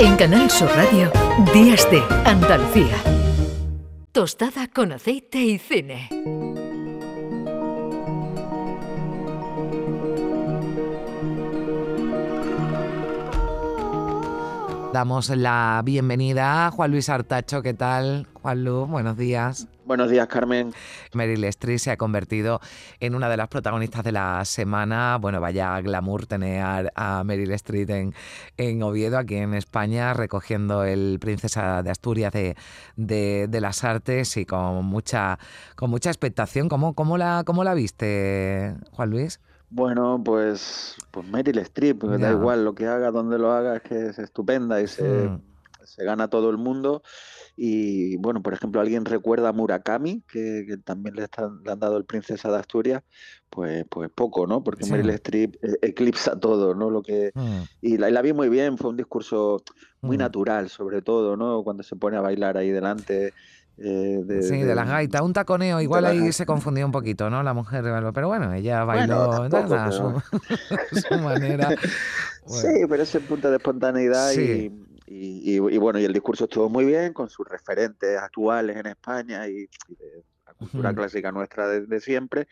En Canal Sur Radio, Días de Andalucía. Tostada con aceite y cine. Damos la bienvenida a Juan Luis Artacho. ¿Qué tal, Juan Luis? Buenos días. Buenos días, Carmen. Meryl Streep se ha convertido en una de las protagonistas de la semana. Bueno, vaya glamour tener a Meryl Streep en, en Oviedo, aquí en España, recogiendo el Princesa de Asturias de, de, las Artes y con mucha, con mucha expectación. ¿Cómo, cómo, la, ¿Cómo la viste, Juan Luis? Bueno, pues, pues Meryl Streep, porque da igual lo que haga, donde lo haga, es que es estupenda y se, hmm. se gana todo el mundo. Y bueno, por ejemplo, alguien recuerda a Murakami, que, también le, le, han dado el Princesa de Asturias, pues, pues poco, ¿no? Porque Meryl Streep e, eclipsa todo, ¿no? Lo que, hmm. y, la, la, vi muy bien, fue un discurso muy hmm. natural, sobre todo, ¿no? Cuando se pone a bailar ahí delante. Eh, de, sí, de, las gaitas, un taconeo, igual ahí se confundió un poquito, ¿no? La mujer, pero bueno, ella bailó nada, su, su, manera. Sí, pero ese punto de espontaneidad y, y, bueno, y el discurso estuvo muy bien con sus referentes actuales en España y, de la cultura clásica nuestra de, siempre.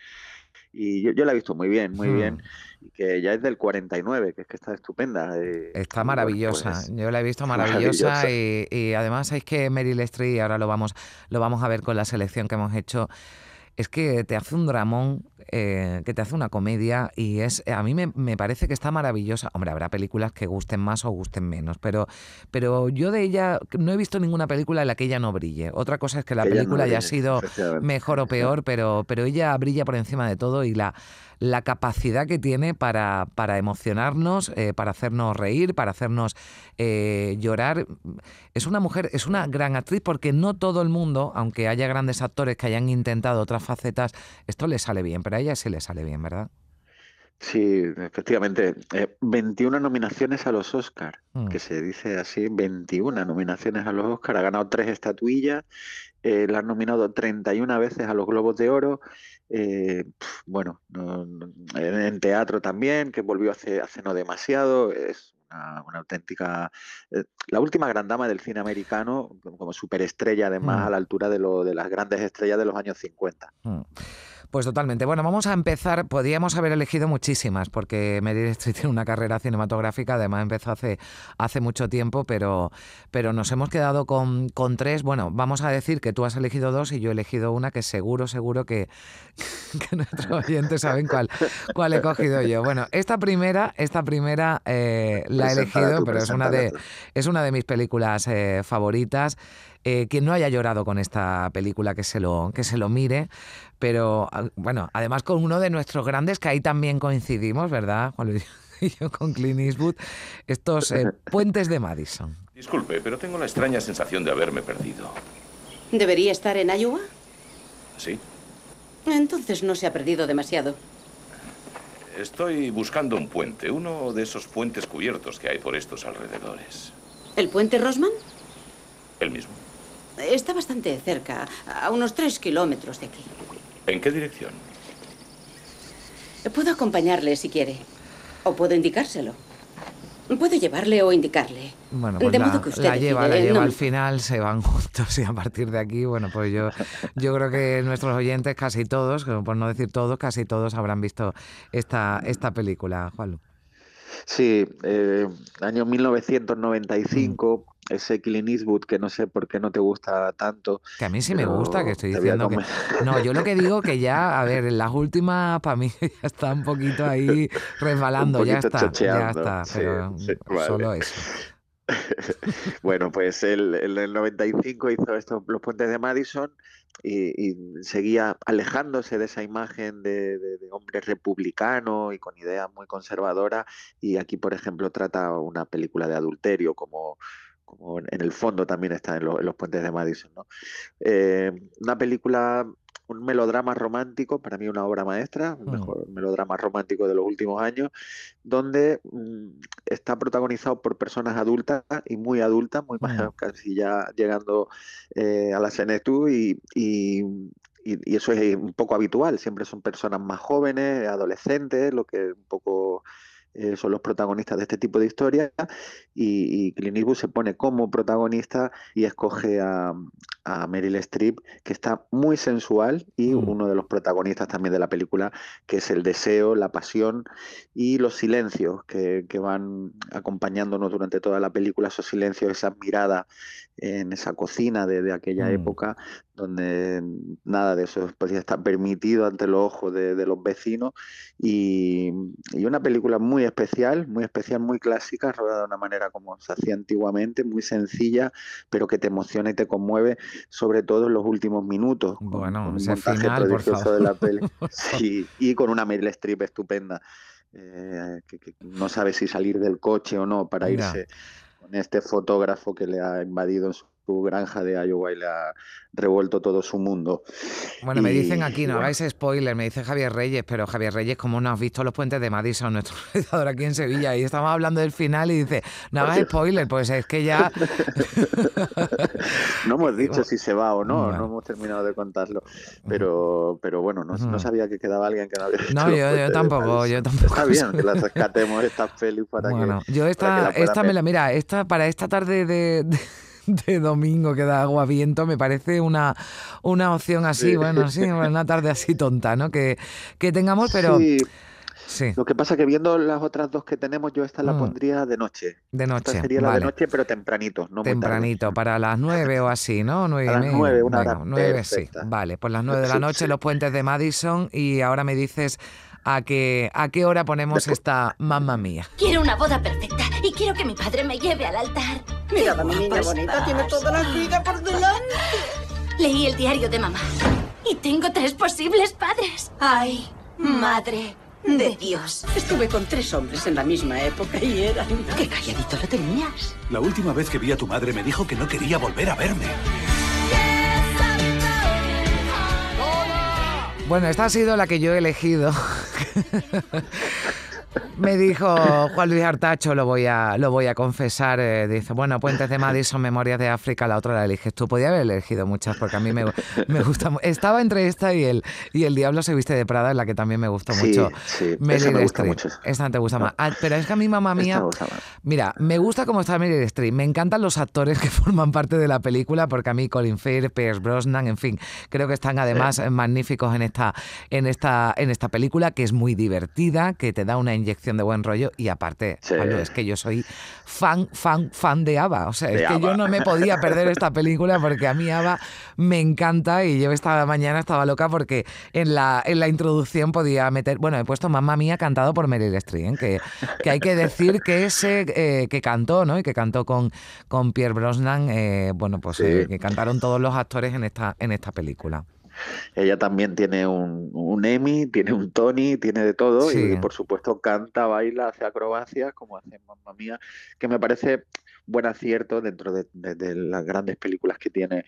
Y yo, la he visto muy bien, muy bien. Y que ya es del 49, que es que está estupenda. Eh, está maravillosa. Pues, yo la he visto maravillosa, Y, y, además es que Meryl Streep, ahora lo vamos, lo vamos a ver con la selección que hemos hecho, es que te hace un dramón eh, que te hace una comedia y es a mí me, parece que está maravillosa. Hombre, habrá películas que gusten más o gusten menos, pero, pero yo de ella no he visto ninguna película en la que ella no brille. Otra cosa es que la película haya sido mejor o peor, pero, pero ella brilla por encima de todo y la la capacidad que tiene para, para emocionarnos, eh, para hacernos reír, para hacernos eh, llorar. Es una mujer, es una gran actriz porque no todo el mundo, aunque haya grandes actores que hayan intentado otras facetas, esto le sale bien, pero a ella sí le sale bien, ¿verdad? Sí, efectivamente. 21 eh, nominaciones a los Oscar, mm. que se dice así, 21 nominaciones a los Oscar. Ha ganado tres estatuillas, eh, la han nominado 31 veces a los Globos de Oro. Eh, bueno, en teatro también, que volvió hace, hace no demasiado. Es una, auténtica. la última gran dama del cine americano, como superestrella, además, mm. a la altura de, lo, de las grandes estrellas de los años 50. Pues totalmente. Bueno, vamos a empezar. Podríamos haber elegido muchísimas, porque Meryl Streep tiene una carrera cinematográfica, además empezó hace, hace mucho tiempo, pero, pero nos hemos quedado con, con tres. Bueno, vamos a decir que tú has elegido dos y yo he elegido una que seguro, seguro que, nuestros oyentes saben cuál, cuál he cogido yo. Bueno, esta primera, esta primera eh, la he elegido, pero es una de, es una de mis películas eh, favoritas. Eh, quien no haya llorado con esta película que se lo, que se lo mire, pero ah, bueno, además con uno de nuestros grandes, que ahí también coincidimos, ¿verdad, Juan Luis? Y yo con Clint Eastwood, estos eh, puentes de Madison. Disculpe, pero tengo la extraña sensación de haberme perdido. ¿Debería estar en Iowa? Sí. Entonces no se ha perdido demasiado. Estoy buscando un puente, uno de esos puentes cubiertos que hay por estos alrededores. ¿El puente Rosman? El mismo. Está bastante cerca, a unos tres kilómetros de aquí. ¿En qué dirección? Puedo acompañarle si quiere. O puedo indicárselo. Puedo llevarle o indicarle. Bueno, pues de la, modo que usted la lleva, la lleva al final, se van juntos y a partir de aquí, bueno, pues yo, yo creo que nuestros oyentes, casi todos, por no decir todos, casi todos habrán visto esta, esta película, Juan. Sí, eh, año 1995, ese Clint Eastwood que no sé por qué no te gusta tanto. Que a mí sí me gusta, que estoy diciendo que... No, yo lo que digo que ya, a ver, en las últimas para mí ya está un poquito ahí resbalando, ya está, ya está, pero solo eso. bueno, pues él en el 95 hizo estos, los puentes de Madison y, seguía alejándose de esa imagen de, de, hombre republicano y con ideas muy conservadoras y aquí, por ejemplo, trata una película de adulterio como como en el fondo también está en, los puentes de Madison. ¿no? Eh, una película, un melodrama romántico, para mí una obra maestra, el mm. mejor melodrama romántico de los últimos años, donde mm, está protagonizado por personas adultas y muy adultas, muy mm. casi ya llegando eh, a la senectud y, y, y, eso es un poco habitual, siempre son personas más jóvenes, adolescentes, lo que un poco eh, son los protagonistas de este tipo de historias y, y Clint Eastwood se pone como protagonista y escoge a, a Meryl Streep, que está muy sensual y mm. uno de los protagonistas también de la película, que es el deseo, la pasión y los silencios que, que van acompañándonos durante toda la película, esos silencios, esa mirada en esa cocina de, aquella mm. época, donde nada de eso podía estar permitido ante los ojos de, los vecinos. Y, una película muy especial, muy especial, muy clásica, rodada de una manera como se hacía antiguamente, muy sencilla, pero que te emociona y te conmueve, sobre todo en los últimos minutos. Bueno, con un montaje final, de la peli. sí, y con una Meryl Streep estupenda. Eh, que, no sabe si salir del coche o no para irse este fotógrafo que le ha invadido su granja de Iowa y le ha revuelto todo su mundo. Bueno, me dicen aquí, no hagáis spoiler, me dice Javier Reyes, pero Javier Reyes, como no has visto los puentes de Madison, nuestro realizador aquí en Sevilla, y estamos hablando del final y dice, no hagas spoiler, pues es que ya... no hemos dicho si se va o no, no hemos terminado de contarlo, pero, pero bueno, no, sabía que quedaba alguien que no había visto No, yo, tampoco, yo tampoco. Está bien que las rescatemos estas pelis para bueno, Yo esta, esta me la, mira, esta para esta tarde de de domingo que da agua viento, me parece una, una opción así, bueno, sí, una tarde así tonta, ¿no? Que, que tengamos, pero... Sí. Lo que pasa que viendo las otras dos que tenemos, yo esta la mm. pondría de noche. De noche. Esta sería la de noche, pero tempranito, no Tempranito, para las nueve o así, ¿no? Nueve a las nueve, una hora nueve, sí. Vale, pues las nueve de la noche, los puentes de Madison, y ahora me dices a qué, a qué hora ponemos esta mamá mía. Quiero una boda perfecta y quiero que mi padre me lleve al altar. Mira, mi niña bonita, tiene toda la vida por delante. Leí el diario de mamá y tengo tres posibles padres. Ay, madre de Dios. Estuve con tres hombres en la misma época y eran... ¡Qué calladito lo tenías! La última vez que vi a tu madre me dijo que no quería volver a verme. Bueno, esta ha sido la que yo he elegido. Me dijo Juan Luis Artacho, lo voy a, lo voy a confesar, eh, dice, bueno, Puentes de Madison, Memorias de África, la otra la eliges tú. Podía haber elegido muchas porque a mí me, me gusta Estaba entre esta y el, y el Diablo se viste de Prada, en la que también me gustó mucho. Sí, esa me gusta mucho. Esta te gusta más. Ah, pero es que a mí, mamá mía, mira, me gusta cómo está Meryl Streep. Me encantan los actores que forman parte de la película porque a mí Colin Firth, Pierce Brosnan, en fin, creo que están además magníficos en esta, en, esta, en esta película que es muy divertida, que te da una inyección de buen rollo y aparte, es que yo soy fan, fan, fan de Ava. O sea, es que yo no me podía perder esta película porque a mí Ava me encanta y yo esta mañana estaba loca porque en la, en la introducción podía meter, bueno, he puesto Mamma Mía cantado por Meryl Streep, ¿eh? que, que hay que decir que ese eh, que cantó, ¿no? Y que cantó con, con Pierre Brosnan, eh, bueno, pues que cantaron todos los actores en esta, en esta película. Ella también tiene un, un, Emmy, tiene un Tony, tiene de todo y por supuesto canta, baila, hace acrobacias como hace Mamma Mía, que me parece buen acierto dentro de, las grandes películas que tiene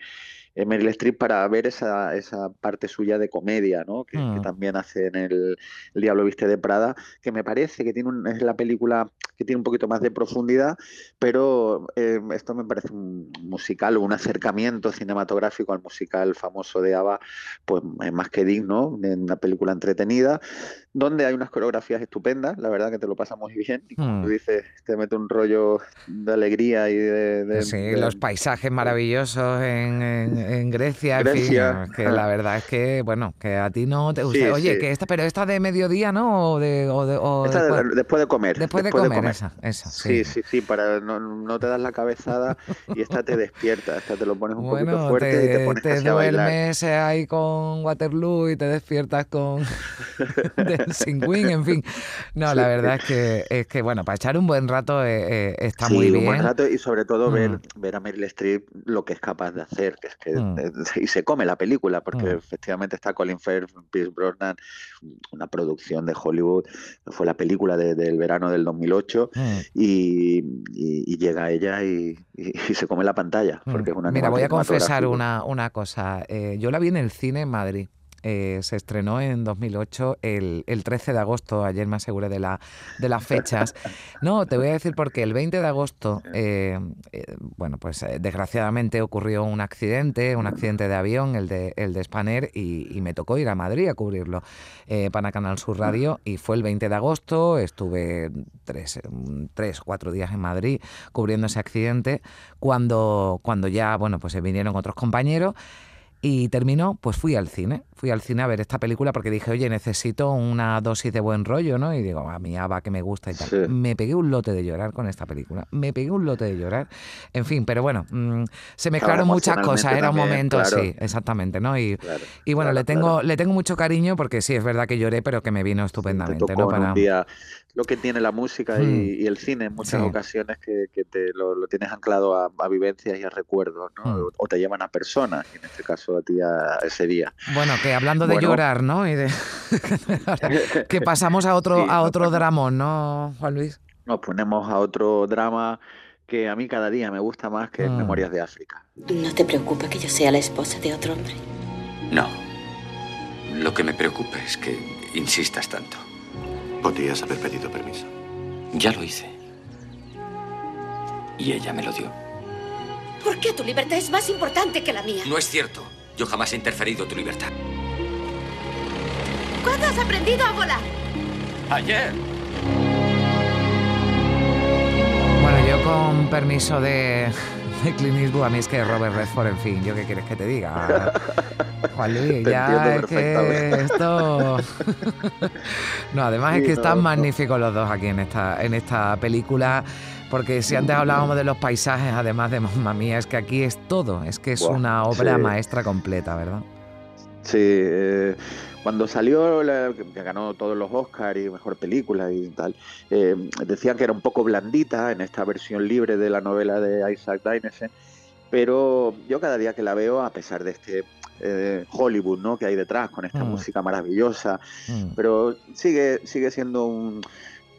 Meryl Streep para ver esa, esa parte suya de comedia, ¿no? Que, mm. también hace en el, Diablo Viste de Prada, que me parece que tiene es la película que tiene un poquito más de profundidad, pero eh, esto me parece un musical, un acercamiento cinematográfico al musical famoso de Ava, pues es más que digno, en una película entretenida, donde hay unas coreografías estupendas, la verdad que te lo pasa muy bien, y como tú mm. dices, te mete un rollo de alegría y de... sí, los paisajes maravillosos en, Grecia, en fin, que la verdad es que, bueno, que a ti no te gusta. Oye, que esta, pero esta de mediodía, ¿no? O de, o después, de comer. Después, de, comer, Esa, esa, sí. sí, sí, para no, no, te das la cabezada y esta te despierta, esta te lo pones un poquito fuerte y te pones te duermes ahí con Waterloo y te despiertas con sin wing, en fin. No, la verdad es que, es que, bueno, para echar un buen rato eh, eh, está muy bien. un buen rato y sobre todo ver, mm. ver a Meryl Streep lo que es capaz de hacer, que es que mm. y se come la película, porque mm. efectivamente está Colin Firth, Pierce Brosnan, una producción de Hollywood, fue la película del verano del 2008 y, llega ella y, se come la pantalla, porque es una Mira, voy a confesar una, una cosa, eh, yo la vi en el cine en Madrid eh, se estrenó en 2008 el, el, 13 de agosto, ayer me aseguré de, la, de las fechas. No, te voy a decir porque el 20 de agosto, eh, eh, bueno, pues desgraciadamente ocurrió un accidente, un accidente de avión, el de, el de Spanair, y, me tocó ir a Madrid a cubrirlo para Canal Sur Radio, y fue el 20 de agosto, estuve tres, tres, cuatro días en Madrid cubriendo ese accidente, cuando, cuando ya, bueno, pues se vinieron otros compañeros y terminó, pues fui al cine, fui al cine a ver esta película porque dije, oye, necesito una dosis de buen rollo, ¿no? Y digo, a mí Ava que me gusta y tal. Me pegué un lote de llorar con esta película, me pegué un lote de llorar. En fin, pero bueno, mm, se mezclaron muchas cosas, era un momento, sí, exactamente, ¿no? Y, y bueno, le tengo le tengo mucho cariño porque sí, es verdad que lloré, pero que me vino estupendamente, ¿no? Para... Un día lo que tiene la música y, hmm. el cine en muchas ocasiones que, te lo, tienes anclado a, vivencias y a recuerdos, ¿no? Hmm. O te llevan a personas, en este caso a ti a ese día. Bueno, que hablando de llorar, ¿no? Y de... que pasamos a otro, a otro dramón, ¿no, Juan Luis? Nos ponemos a otro drama que a mí cada día me gusta más que hmm. Memorias de África. ¿No te preocupa que yo sea la esposa de otro hombre? No. Lo que me preocupa es que insistas tanto. Podrías haber pedido permiso. Ya lo hice. Y ella me lo dio. ¿Por qué tu libertad es más importante que la mía? No es cierto. Yo jamás he interferido tu libertad. ¿Cuándo has aprendido a volar? Ayer. Bueno, yo con permiso de, de Clint a mí es que Robert Redford, en fin, ¿yo qué quieres que te diga? Juan Luis, ya es que esto... no, además es que están magníficos los dos aquí en esta, en esta película, porque si antes hablábamos de los paisajes, además de Mamma Mía, es que aquí es todo, es que es una obra maestra completa, ¿verdad? Sí, eh, cuando salió, que ganó todos los Oscars y mejor película y tal, eh, decían que era un poco blandita en esta versión libre de la novela de Isaac Dinesen, pero yo cada día que la veo, a pesar de este eh, Hollywood ¿no? que hay detrás, con esta mm. música maravillosa, mm. pero sigue, sigue siendo un,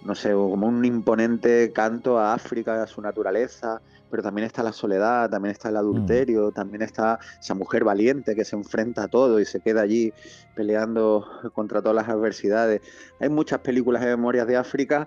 no sé, como un imponente canto a África, a su naturaleza, pero también está la soledad, también está el mm. adulterio, también está esa mujer valiente que se enfrenta a todo y se queda allí peleando contra todas las adversidades. Hay muchas películas de memorias de África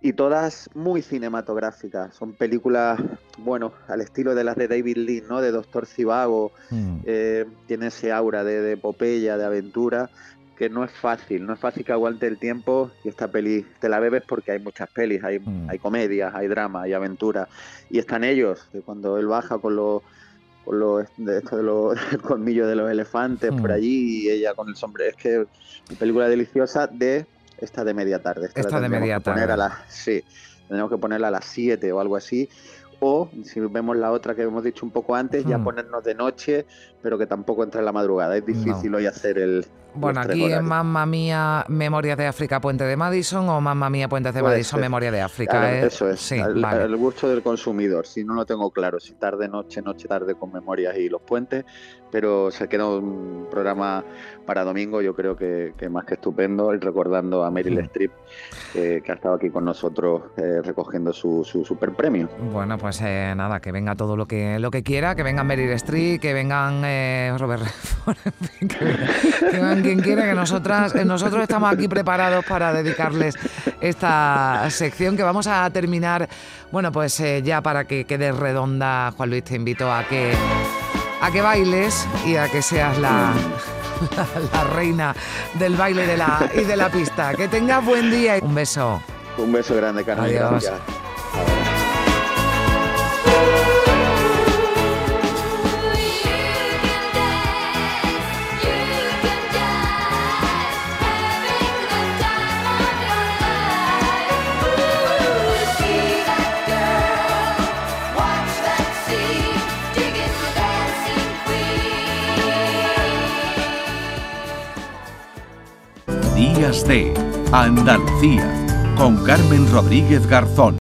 y todas muy cinematográficas. Son películas, bueno, al estilo de las de David Lee, ¿no? De Doctor Cibago, mm. eh, tiene ese aura de, de epopeya, de aventura, que no es fácil, no es fácil que aguante el tiempo y esta peli te la bebes porque hay muchas pelis, hay, mm. hay comedias, hay drama, hay aventura y están ellos, que cuando él baja con los con los de esto de los colmillos de los elefantes por mm. allí y ella con el sombrero, es que película deliciosa de esta de media tarde, esta, de media tarde. Poner a las, sí, tenemos que ponerla a las 7 o algo así o si vemos la otra que hemos dicho un poco antes, ya hmm. ponernos de noche, pero que tampoco entra en la madrugada. Es difícil hoy hacer el. Bueno, aquí en Mamma Mía, Memoria de África, Puente de Madison, o Mamma Mía, Puente de Madison, Memoria de África. ¿eh? Eso es, el, gusto del consumidor. Si no lo tengo claro, si tarde, noche, noche, tarde con Memorias y los puentes, pero se queda un programa para domingo, yo creo que, más que estupendo, recordando a Meryl hmm. Streep, que ha estado aquí con nosotros eh, recogiendo su, su super premio. Bueno, pues eh, nada, que venga todo lo que, lo que quiera, que vengan Meryl Streep, que vengan eh, Robert que, quien quiera, que nosotras, nosotros estamos aquí preparados para dedicarles esta sección que vamos a terminar, bueno, pues ya para que quede redonda, Juan Luis, te invito a que a que bailes y a que seas la, la, reina del baile de la, y de la pista. Que tengas buen día y un beso. Un beso grande, Carmen. Adiós. Andalucía con Carmen Rodríguez Garzón.